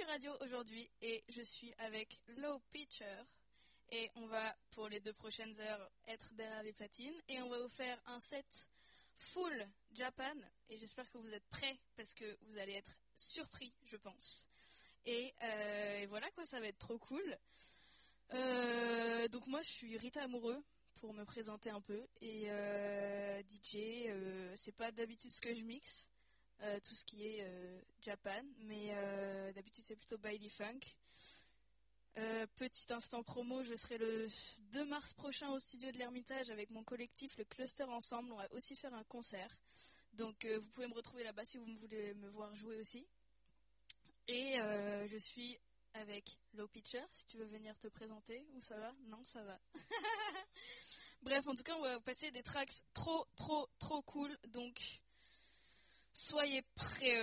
Radio aujourd'hui et je suis avec Low Pitcher. Et on va pour les deux prochaines heures être derrière les platines. Et on va vous faire un set full Japan. Et j'espère que vous êtes prêts parce que vous allez être surpris je pense. Et, euh, voilà quoi ça va être trop cool. Euh, donc moi je suis Rita Amoureux pour me présenter un peu. Et euh, DJ c'est pas d'habitude ce que je mixe euh, tout ce qui est euh, Japan, mais euh, d'habitude c'est plutôt bailey funk. Petit instant promo, je serai le 2 mars prochain au studio de l'Ermitage avec mon collectif, le Cluster Ensemble. On va aussi faire un concert. Donc vous pouvez me retrouver là-bas si vous voulez me voir jouer aussi. Et je suis avec Low Pitcher, si tu veux venir te présenter. Où ça va? Non, ça va. Bref, en tout cas, on va passer des tracks trop, trop, trop cool. Donc, soyez prêts.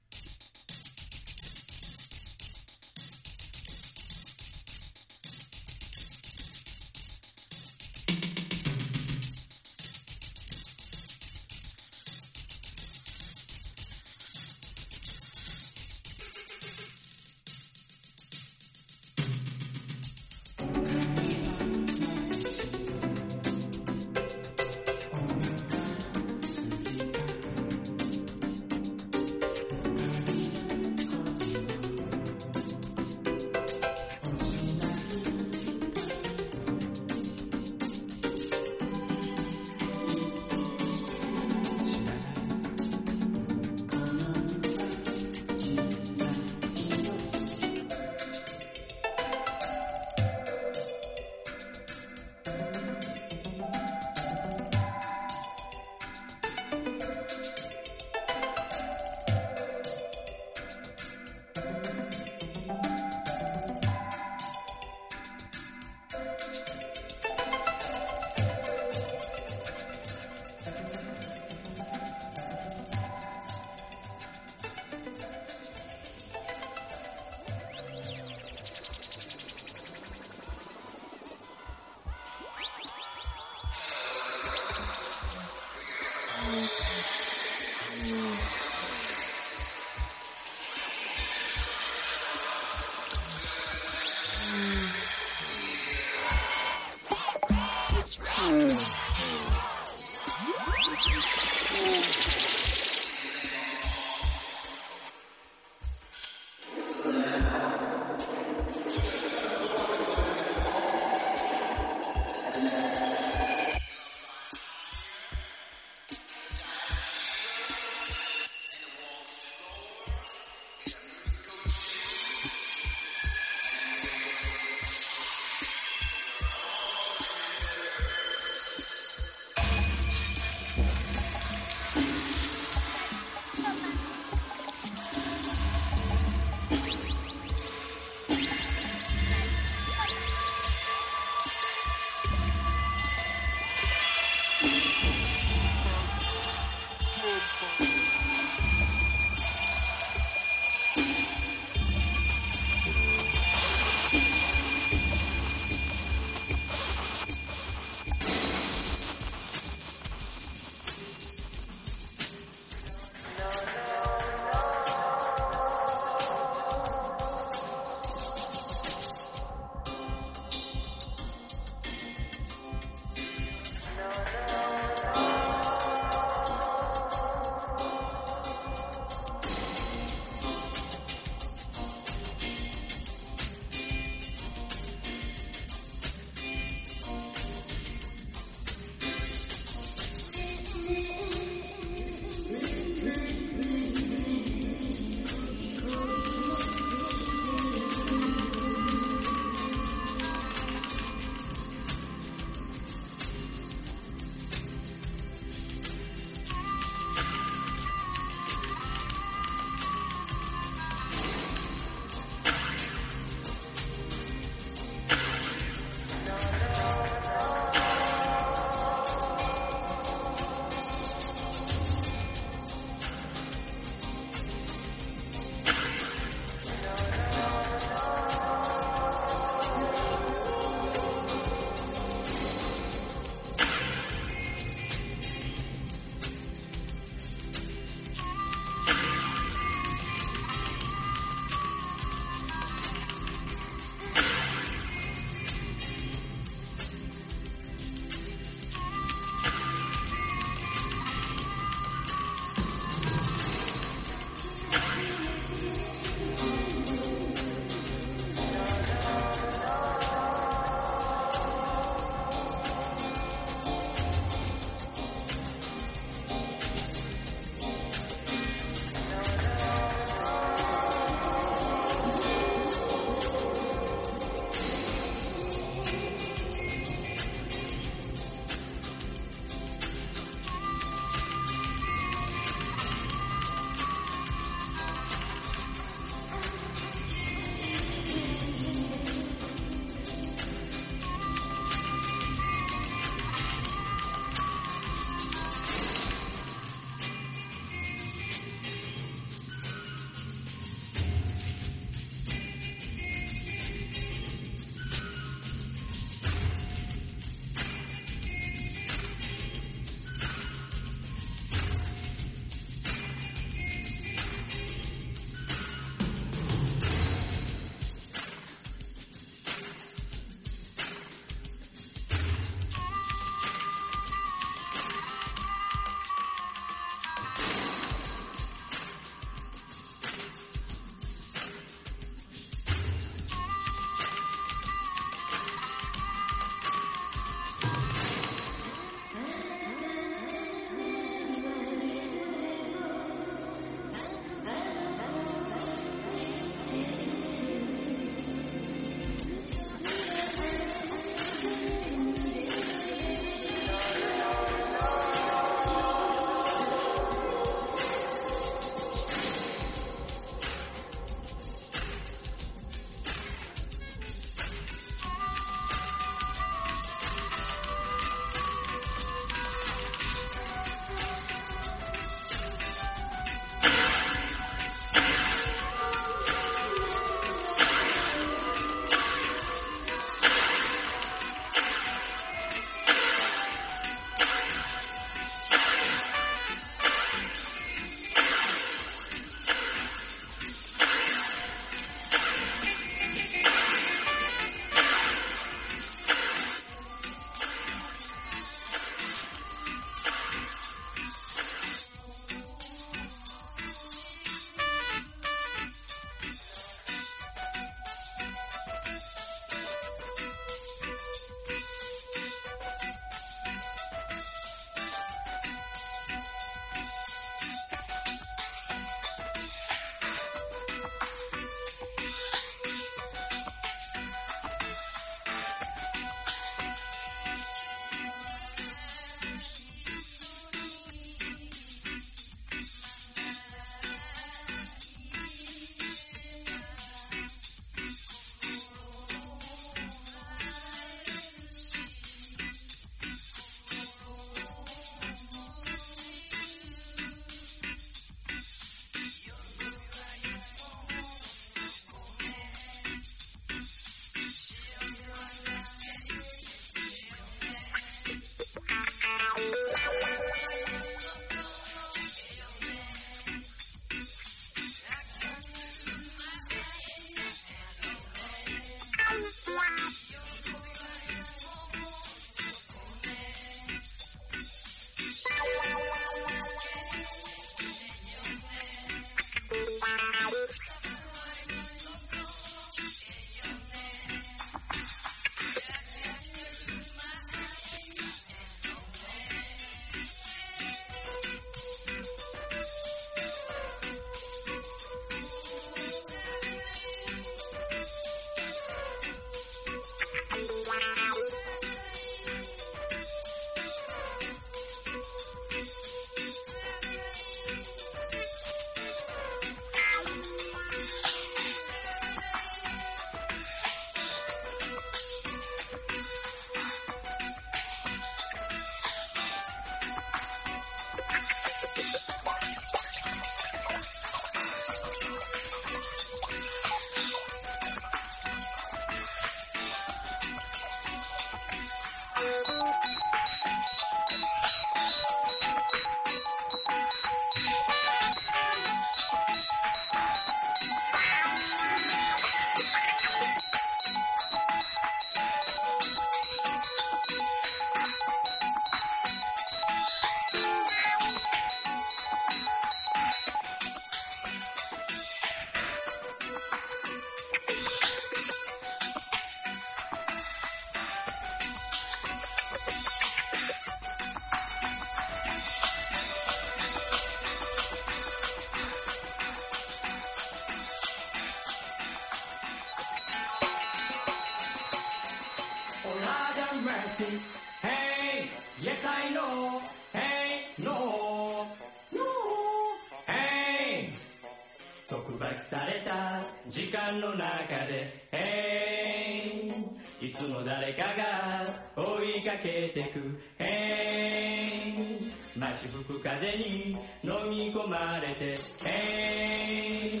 吹く風に飲み込まれて Hey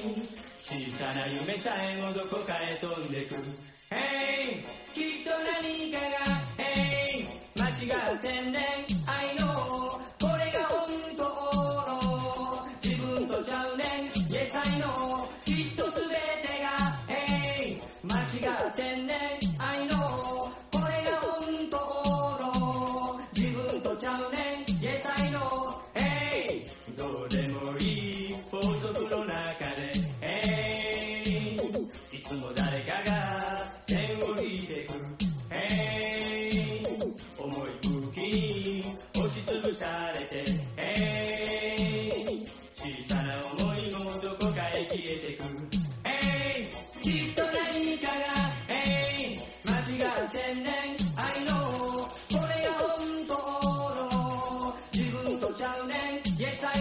小さな夢さえもどこかへ飛んでく。Hey Yes, I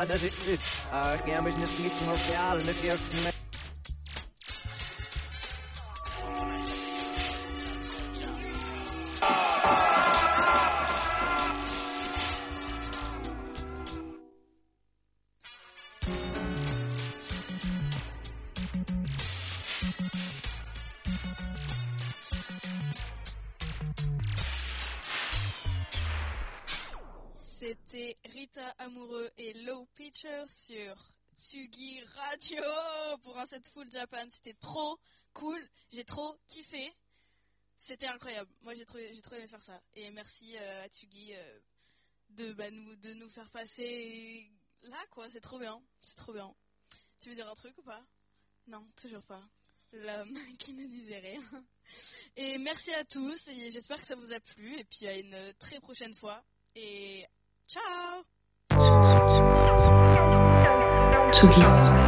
I can't Gerne mich nicht mit nur Tsugi Radio pour un set full Japan. C'était trop cool. J'ai trop kiffé. C'était incroyable. Moi, j'ai trop, j'ai trop aimé faire ça. Et merci euh, à Tsugi euh, de, bah, nous, de nous faire passer là, quoi. C'est trop bien. C'est trop bien. Tu veux dire un truc ou pas? Non, toujours pas. L'homme qui ne disait rien. Et merci à tous. Et j'espère que ça vous a plu. Et puis à une très prochaine fois. Et ciao Tsugi.